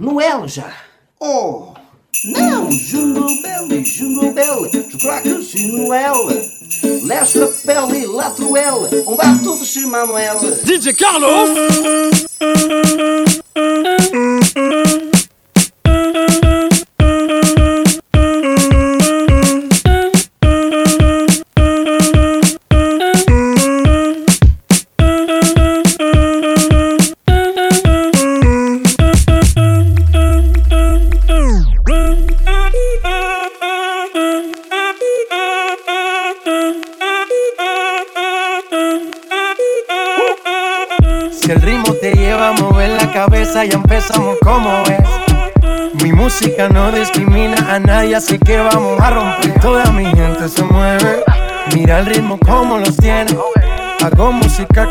no Elja. Oh! Não! Jungle Belly, Jungle Belly, jogar Noel. Leste pele, lá do El, onde chamado se Manuel. DJ Carlos!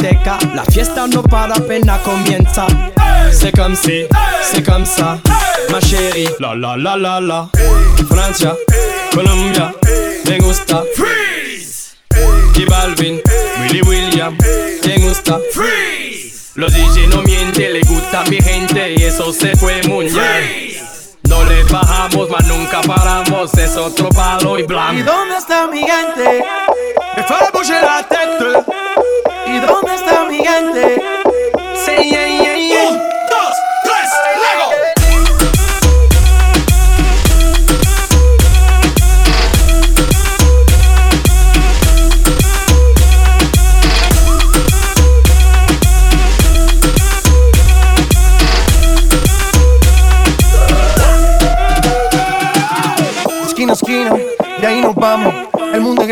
Discoteca, la fiesta no para apenas comienza. C'est comme si, c'est comme ça, ma chérie. La la la la la. Francia, Colombia, me gusta. Freeze. Y Balvin, Willy William, me gusta. Freeze. Los DJ no mienten, le gusta mi gente y eso se fue muy bien. No le bajamos, mas nunca paramos, es otro palo y ¿Y blanco. dónde está mi gente? Me bouger la tête. ¿Y dónde está? C'est yeah, yeah, yeah. Un, dos, tres, Lego. Esquina esquina, y ahí nos vamos.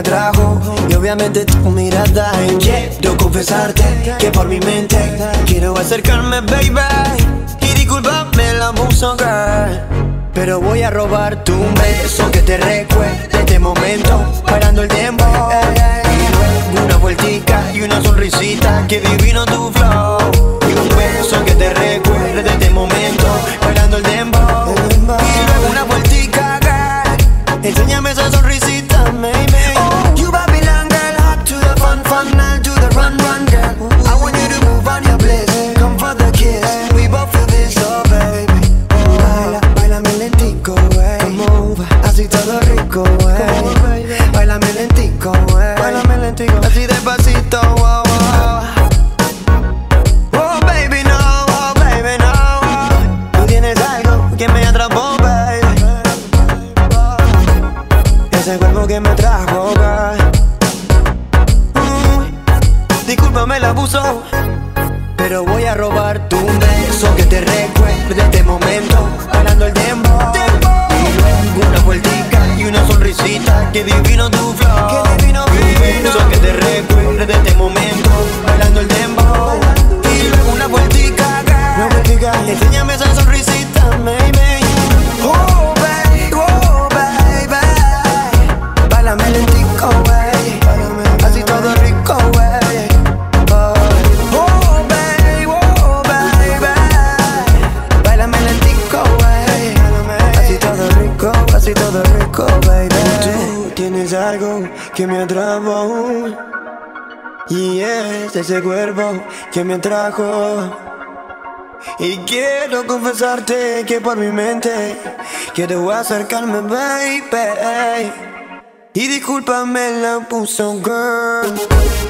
Atrajo. Y obviamente tu mirada. Y quiero confesarte que por mi mente quiero acercarme, baby. Y disculpame la música. Pero voy a robarte un beso que te recuerde este momento, parando el tiempo. Una vueltica y una sonrisita, que divino tu flow. Y un beso que te recuerde este momento, parando el tiempo. Y luego una vueltica, girl. Enséñame esa sonrisita, ese cuerpo que me atrajo. Y quiero confesarte que por mi mente quiero acercarme, baby. Y discúlpame la puso girl.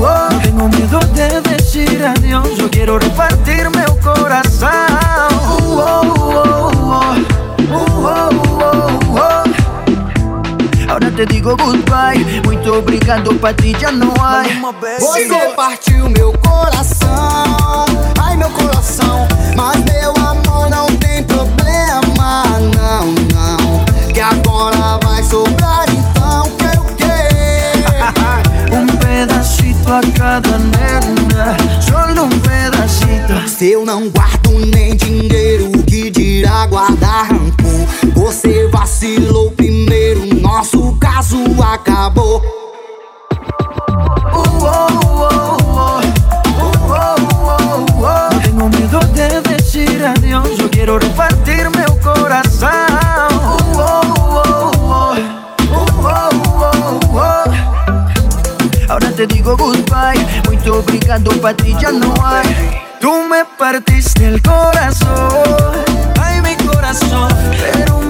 no tengo miedo de decir adiós. Yo quiero repartirme un corazón. Ahora te digo goodbye, muito obrigado, pra ti já não há. Você partiu meu coração, ai meu coração. Mas pedacito a cada só um pedacito. Se eu não guardo nem dinheiro, que dirá guardar rancor? Você vacilou primeiro nosso caso acabou. No tengo miedo de decir adiós, yo quiero repartirme un corazón. Ahora te digo goodbye, muy obrigado, pa' ti ya no hay. Tú me partiste el corazón, ay mi corazón, pero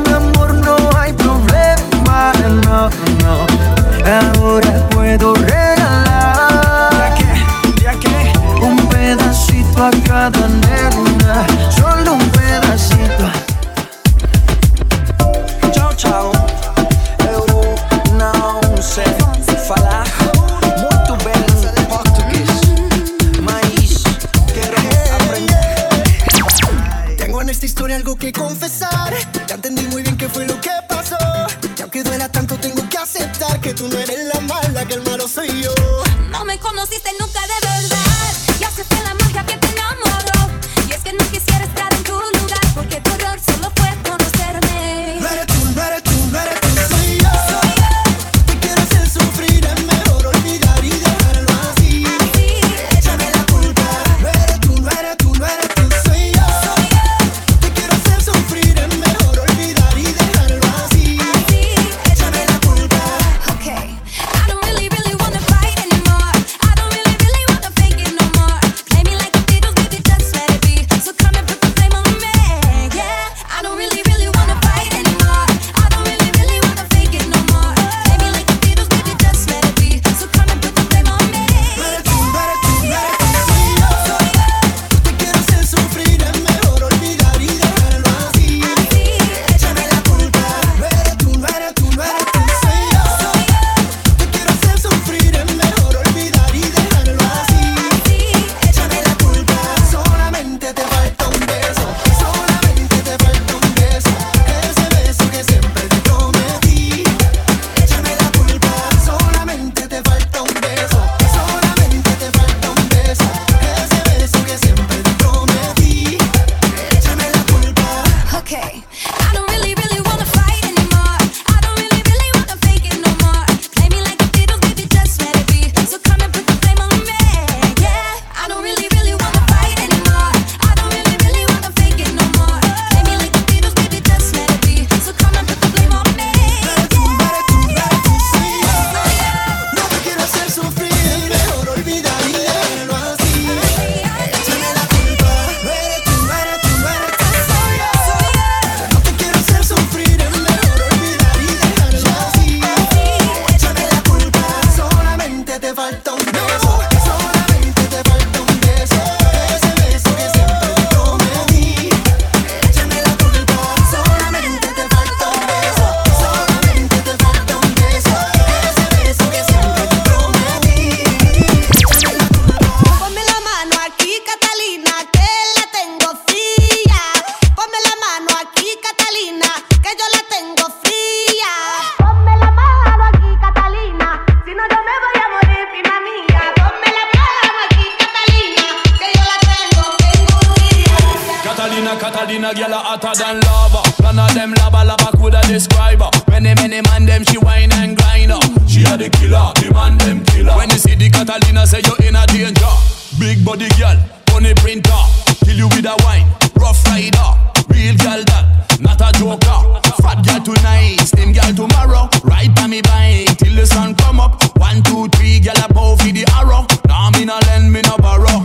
Catalina, girl, a hotter than lava. None of them lava lava coulda describe her. Many many man them she whine and grind her. She a the killer, the man them killer. When you see the Catalina, say you in a danger. Big body girl, funny printer, kill you with a wine. Rough rider, real girl that, not a joker. Fat girl tonight, slim girl tomorrow. Ride by me bike till the sun come up. One two three, girl a bow for the arrow. Nah me no lend, me no borrow.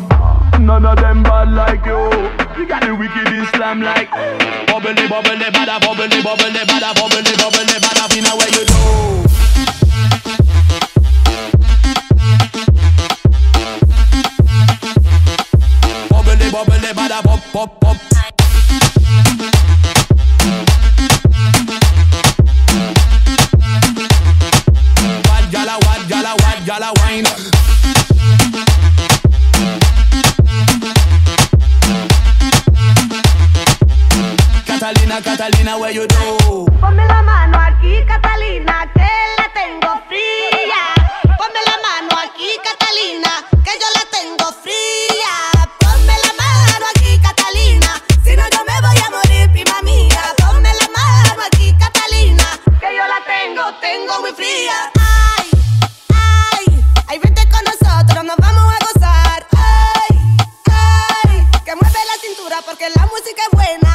None of them bad like you. You got the wicked Islam like bubbly, bubbly, bada, bubbly, bubbly, bada, bubbly, bubbly, bada. We know where you do. Bubbly, bubbly, bada. Bad gala, bad gala, bad gala, wine. Catalina, Catalina, where you do? Ponme la mano aquí, Catalina, que la tengo fría. Ponme la mano aquí, Catalina, que yo la tengo fría. Ponme la mano aquí, Catalina, si no yo me voy a morir, prima mía. Ponme la mano aquí, Catalina, que yo la tengo, tengo muy fría. Ay, ay, ay, vente con nosotros, nos vamos a gozar. Ay, ay, que mueve la cintura porque la música es buena.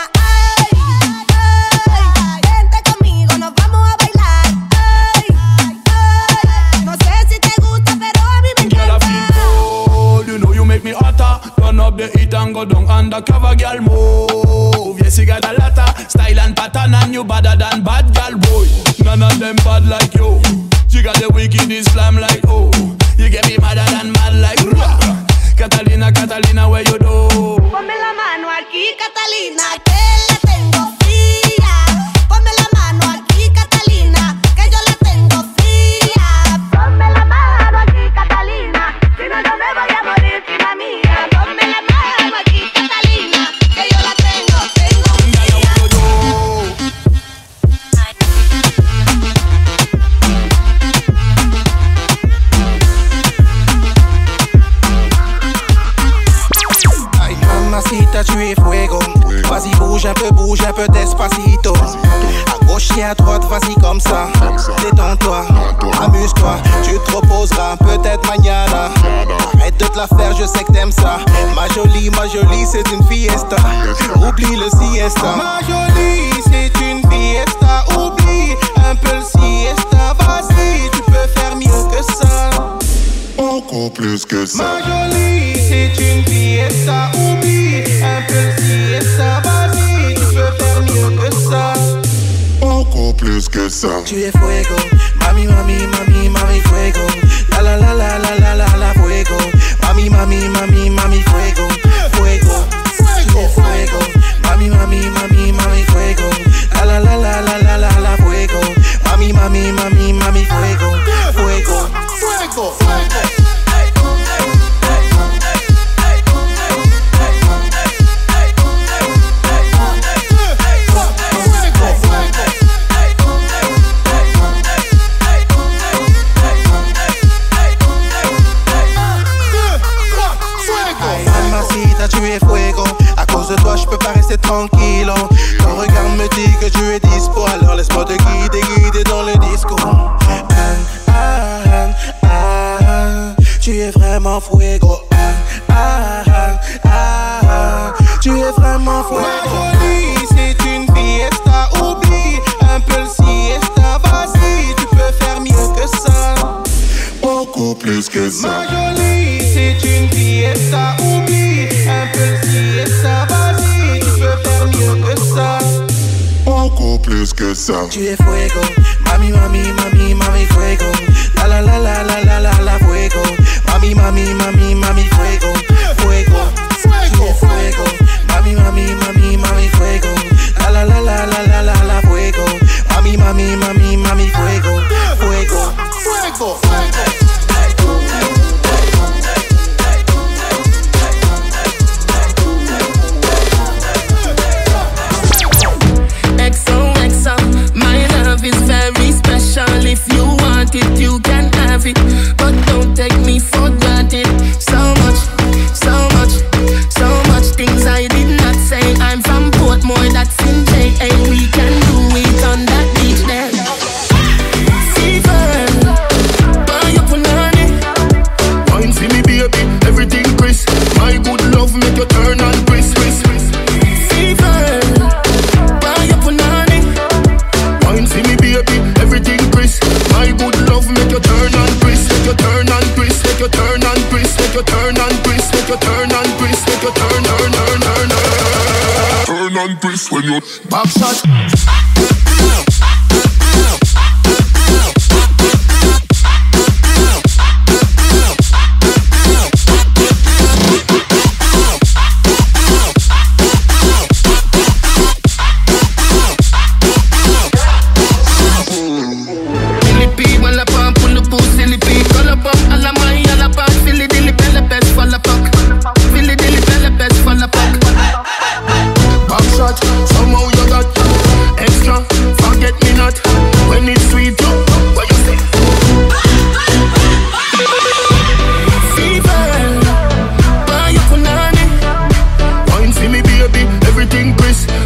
Girl. Move. Yes, you got a lotta style and pattern, and you better than bad, girl, boy. None of them bad like you. You got the wicked Islam like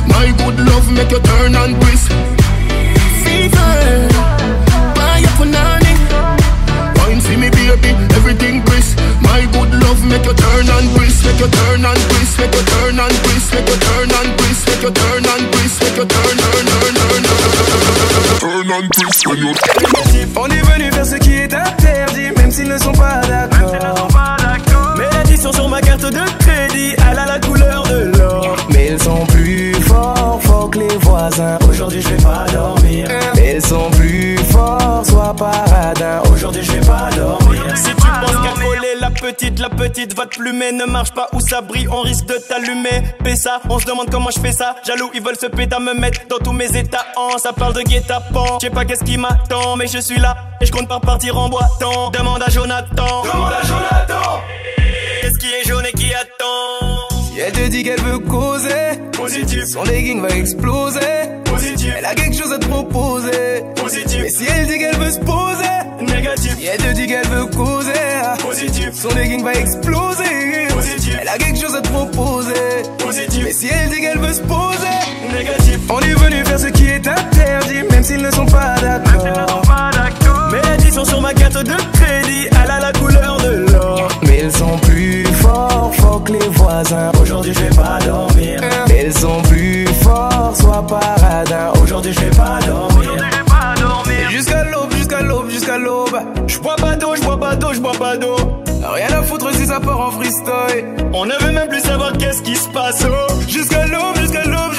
My good love make you turn and twist. Fever, buy your punani. Wine for me, baby, everything crisp. My good love make you turn and twist, make you turn and twist, make you turn and twist, make you turn and twist, make you turn and twist, make you turn, turn, turn, turn, turn. turn and twist when you On est venu faire ce qui est interdit, même s'ils ne sont pas d'accord. Carte de crédit, elle a la couleur de l'or. Mais ils sont plus forts, forts que les voisins. Aujourd'hui je vais pas dormir. Mais ils sont plus forts, sois paradin. Aujourd'hui je vais pas dormir. Si tu penses qu'à coller la petite, la petite va te plumer. Ne marche pas où ça brille, on risque de t'allumer. ça, on se demande comment je fais ça. Jaloux, ils veulent se péter à me mettre dans tous mes états. En ça parle de guet-apens. Je sais pas qu'est-ce qui m'attend, mais je suis là. Et je compte pas partir en boitant. Demande à Jonathan. Demande à Jonathan. Qu'est-ce qui attend Si elle te dit qu'elle veut causer, positif. Son legging va exploser, positif. Elle a quelque chose à te proposer, positif. Mais si elle dit qu'elle veut se poser, négatif. Si elle te dit qu'elle veut causer, positif. Son legging va exploser, positif. Elle a quelque chose à te proposer, positif. Mais si elle dit qu'elle veut se poser, négatif. On est venu faire ce qui est interdit, même s'ils ne sont pas d'accord. Mais l'addition sur ma carte de crédit, elle a la couleur de l'or. Ils sont plus forts, forts que les voisins. Aujourd'hui je vais pas dormir. Ils sont plus forts, sois paradin. Aujourd'hui je vais pas dormir. Jusqu'à l'aube, jusqu'à l'aube, jusqu'à l'aube. Je bois pas d'eau, je bois pas d'eau, je bois pas d'eau. Rien à foutre si ça part en freestyle. On ne veut même plus savoir qu'est-ce qui se passe. oh. Jusqu'à l'aube, jusqu'à l'aube,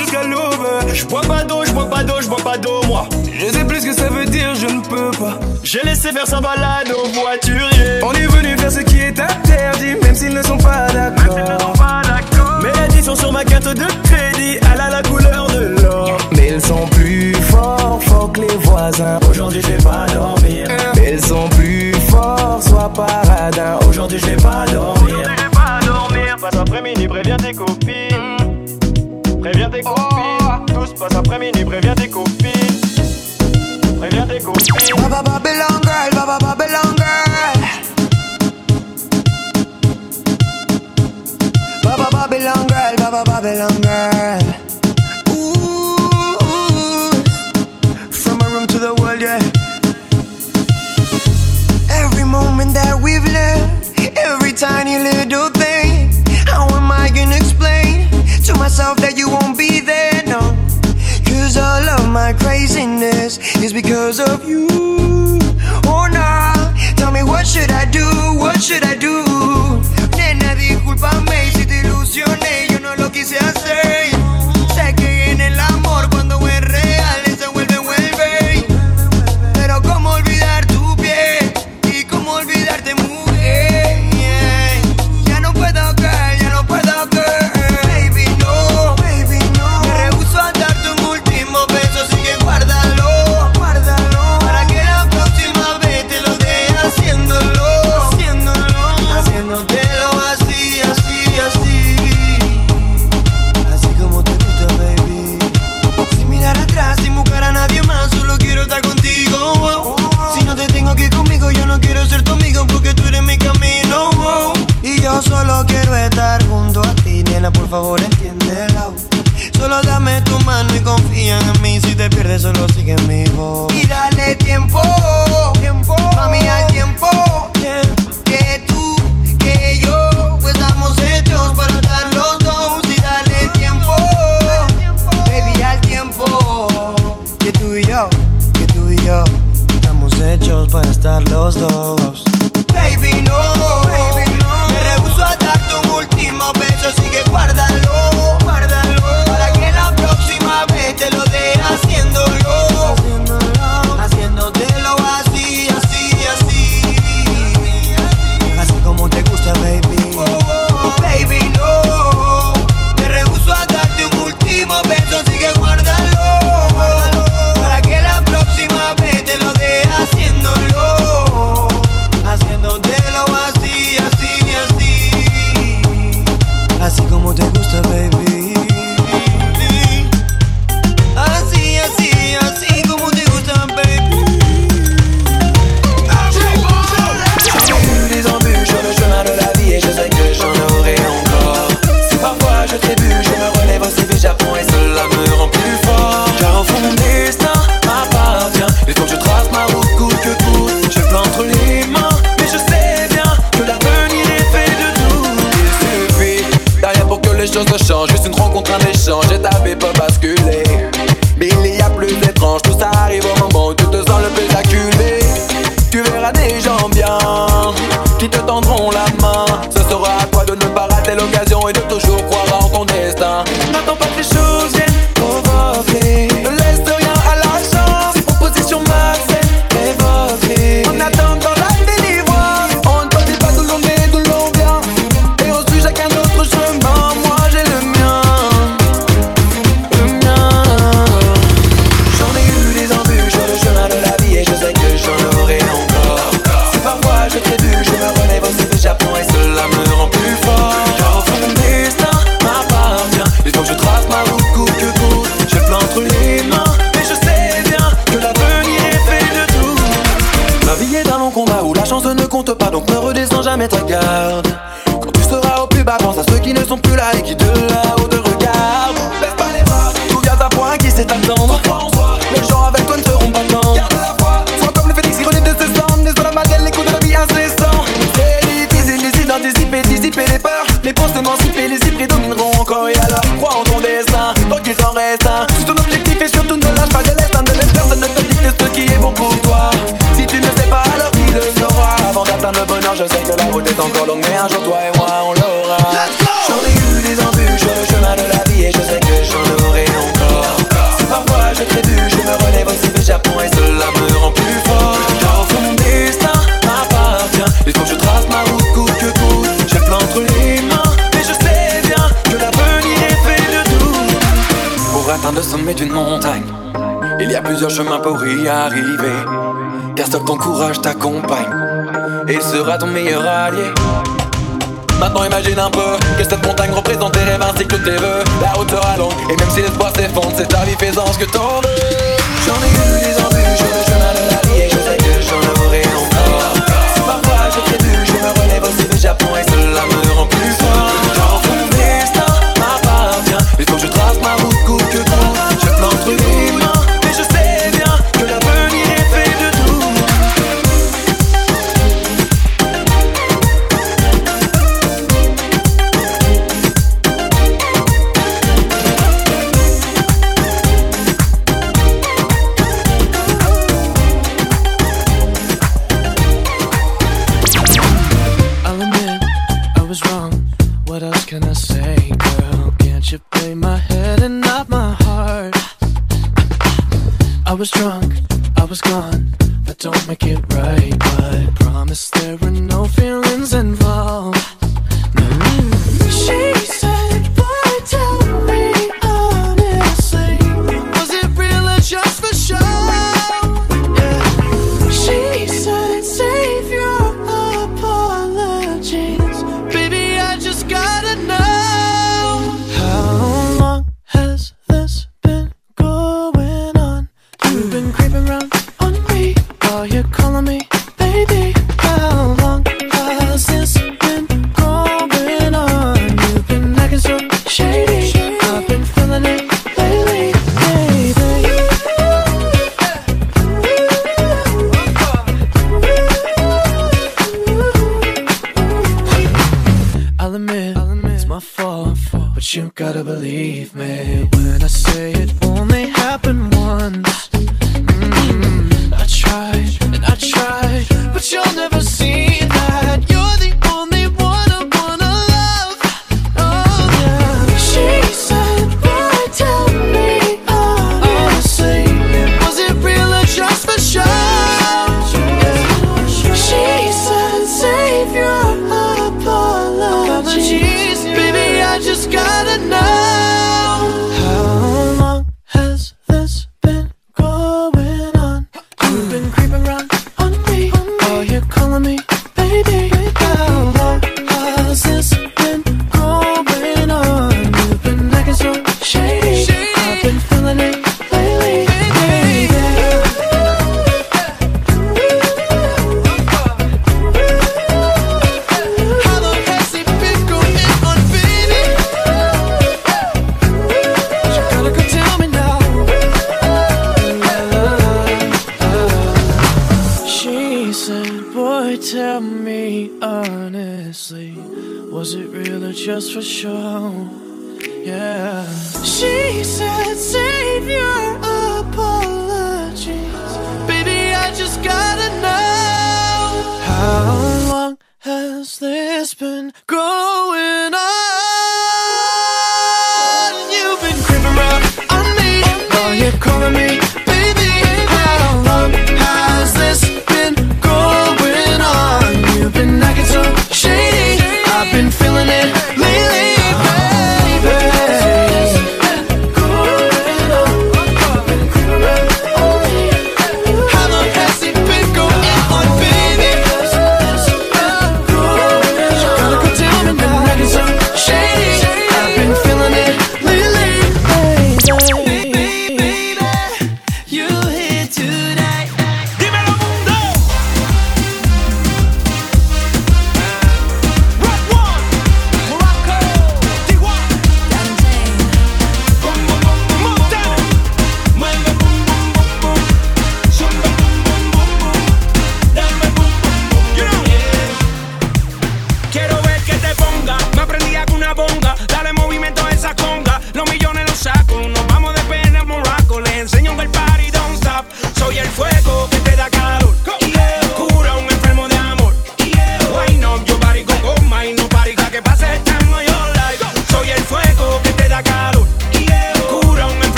Je bois pas d'eau, je bois pas d'eau, je bois pas d'eau, moi. Je sais plus ce que ça veut dire, je ne peux pas. J'ai laissé faire sa balade au voiturier. On est venu faire ce qui est interdit, même s'ils ne sont pas d'accord. Mais l'addition sur ma carte de crédit, elle a la couleur de l'or. Mais ils sont plus forts, forts que les voisins. Aujourd'hui je vais pas dormir. Mais ils sont plus forts, sois paradin. Aujourd'hui je vais pas dormir. Passe après midi, préviens tes copines. Préviens tes copines. Tous passe après midi, préviens tes copines. Préviens tes copines. Baba Babylon girl, Baba Babylon girl. Baba Babylon girl, Baba Babylon girl. To the world, yeah. Every moment that we've lived, every tiny little myself that you won't be there? No. Cause all of my craziness is because of you. Oh no, tell me what should I do? What should I do? Nena, discúlpame si te ilusioné, yo no lo quise hacer. Car seul ton courage t'accompagne et sera ton meilleur allié. Maintenant imagine un peu que cette montagne représente tes rêves ainsi que tes vœux. La hauteur à longue, et même si l'espoir s'effondre, c'est ta vie faisant ce que t'en. J'en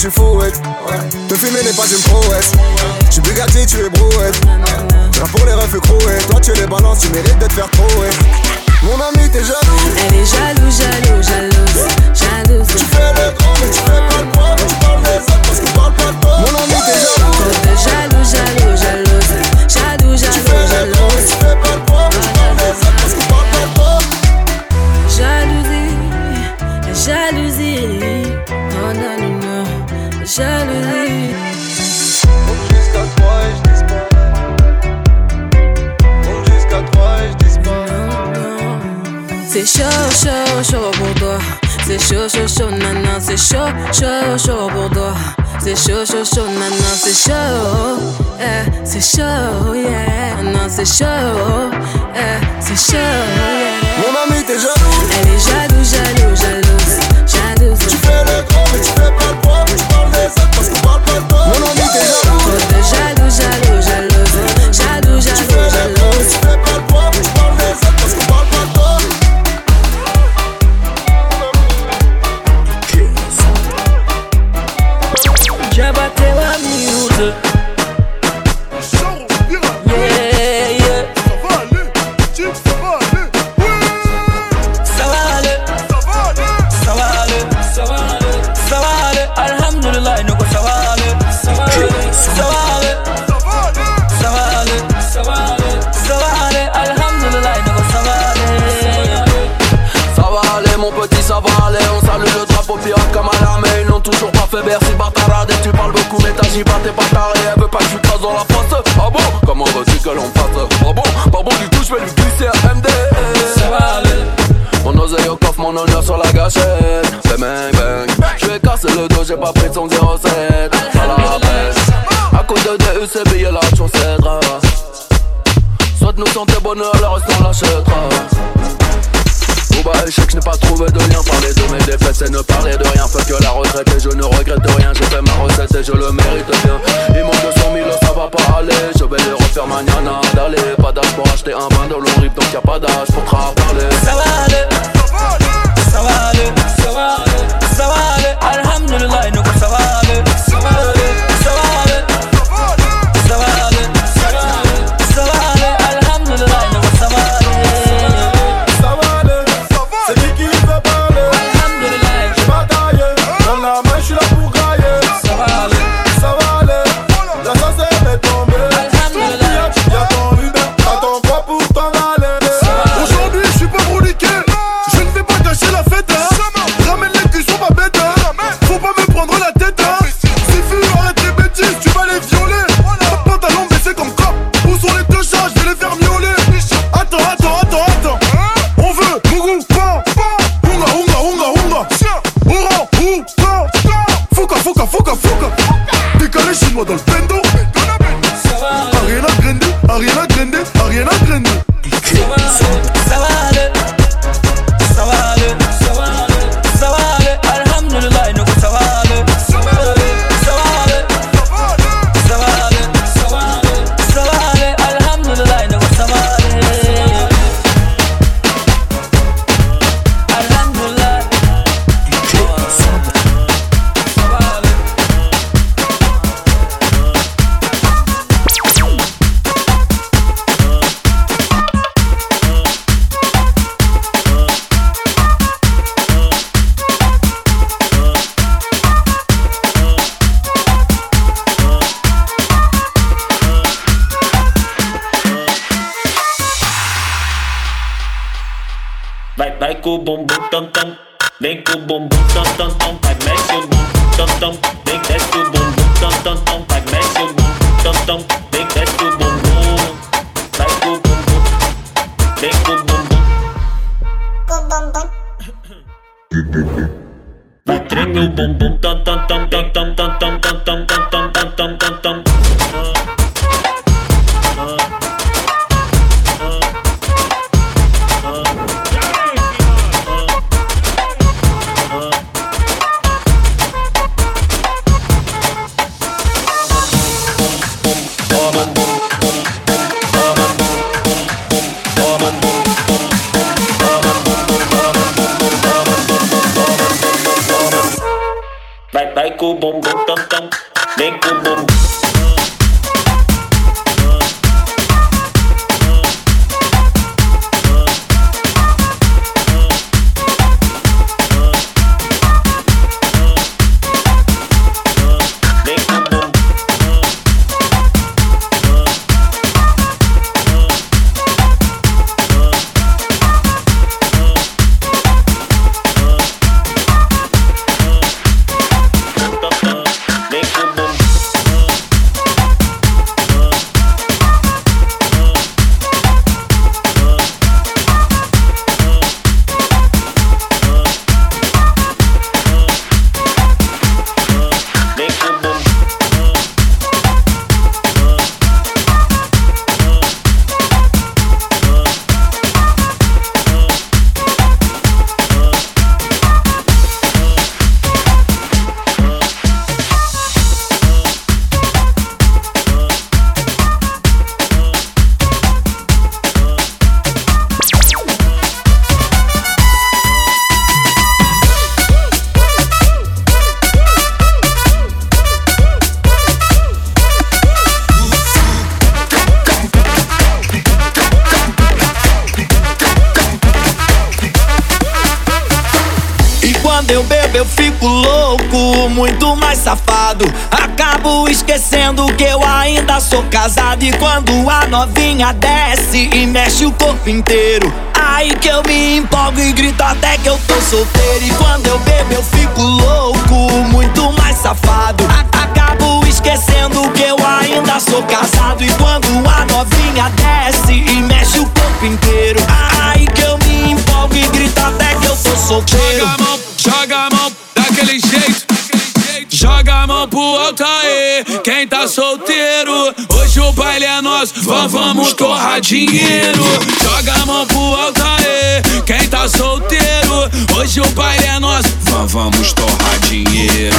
tu fouettes. Te filmer n'est pas une prouesse. Je suis Bugatti, tu es brouette. Là pour les refs croués, toi tu les balances, tu mérites de te faire trouer. Mon ami, t'es jaloux. Elle est jaloux, jaloux, jalouse. Jalouse. Tu fais le grand, mais tu fais pas le C'est chaud, chaud, chaud pour toi. C'est chaud, chaud, chaud, nana. C'est chaud, chaud, chaud pour toi. C'est chaud, chaud, chaud, nana. C'est chaud, eh. C'est chaud, yeah. Non, c'est chaud, eh. C'est chaud, yeah. Mon ami, t'es jaloux. Elle est jaloux, jaloux, jalouse. Jalouse. Tu fais le grand, mais tu fais pas le poids. Mais tu parles des autres parce qu'on parle pas de toi. Mon ami, t'es jaloux. Trop de jaloux, jaloux, jalouse. Jaloux, Tu jaloux, fais fait Bercy Batarade Et tu parles beaucoup mais t'agis pas t'es pas taré Elle veut pas que je crase dans la face Ah bon? Comment veux-tu que l'on fasse? Ah bon? Pas bon du tout je vais lui glisser un MD Ça. Mon oseille au coffre, mon honneur sur la gâchette. Fais bang bang. Je vais casser le dos, j'ai pas pris de son 07 À la peine À cause de DU, c'est billet la chaussette Soit nous santé bonheur, le reste on l'achètera Je n'ai pas trouvé de lien Parler de mes défaites, c'est ne parler de rien Fait que la retraite et je ne regrette rien J'ai fait ma recette et je le mérite bien Il manque 200 000, ça va pas aller Je vais le refaire mañana d'aller Pas d'âge pour acheter un bain de l'on rip Donc y a pas d'âge pour te parler Ça va aller. Ça va aller. Ça va aller. Ça va aller. Alhamdulillah. Ça va aller. Ça va aller. somos del frente eu fico louco, muito mais safado. Acabo esquecendo que eu ainda sou casado. E quando a novinha desce e mexe o corpo inteiro, aí que eu me empolgo e grito até que eu tô solteiro. E quando eu bebo eu fico louco, muito mais safado. Acabo esquecendo que eu ainda sou casado. E quando a novinha desce e mexe o corpo inteiro, aí que eu me empolgo e grito até que eu tô solteiro. Joga a mão, daquele jeito. Joga a mão pro alto aí, quem tá solteiro. Hoje o baile é nosso, vamos torrar dinheiro. Joga a mão pro alto aí, quem tá solteiro. Hoje o baile é nosso, vamos, vamos torrar dinheiro.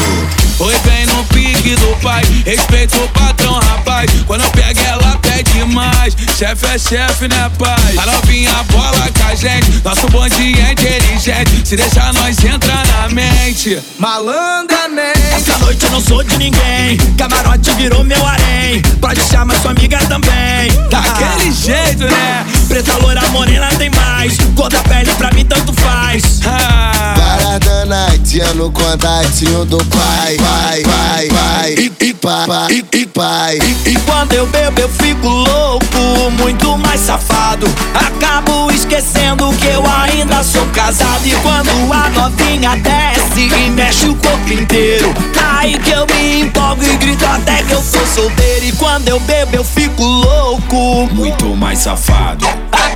Oi, vem no pique do pai, respeita o patrão, rapaz. Quando eu pego ela, pede mais. Chefe é chefe, né, pai? A novinha bola com a gente, nosso bonde é inteligente. Se deixar nós entrar na mente, malandramente. Essa noite eu não sou de ninguém. Camarote virou meu harém. Pode chamar sua amiga também. Daquele jeito, né? Preta, loira, morena tem mais. Cor da pele pra mim tanto faz. Parada night, no contatinho do pai, pai, pai, pai, e, pai, pai, e pai. E quando eu bebo eu fico louco, muito mais safado. Acabo esquecendo que eu ainda sou casado. E quando a novinha desce e mexe o corpo inteiro, aí que eu me empolgo e grito até que eu sou solteiro. E quando eu bebo eu fico louco, muito mais safado.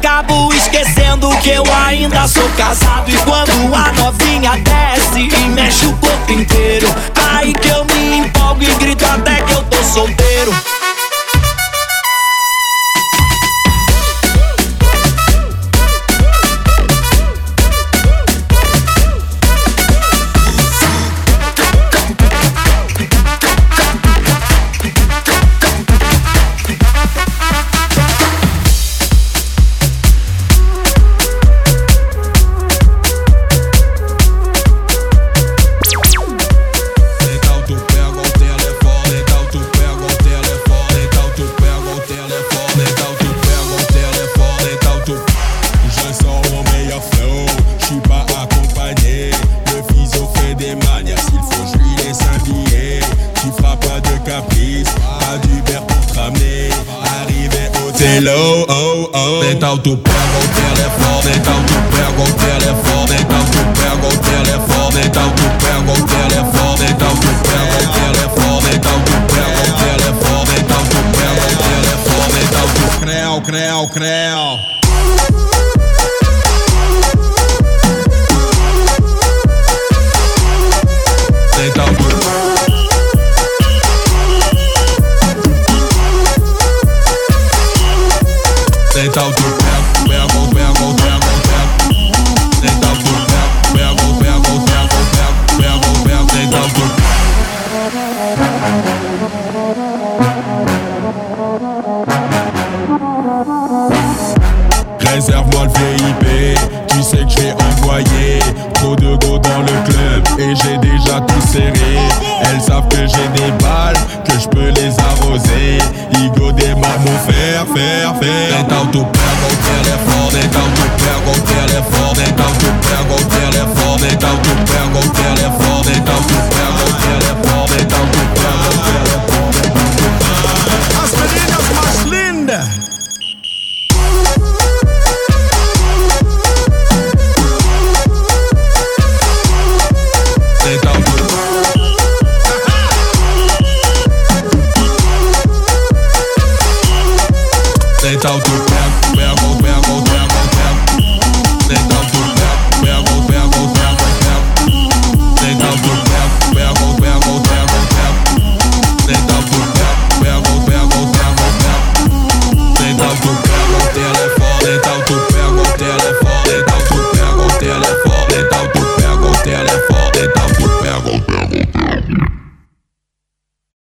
Acabo esquecendo que eu ainda sou casado. E quando a novinha desce e mexe o corpo inteiro, aí que eu me empolgo e grito até que eu tô solteiro.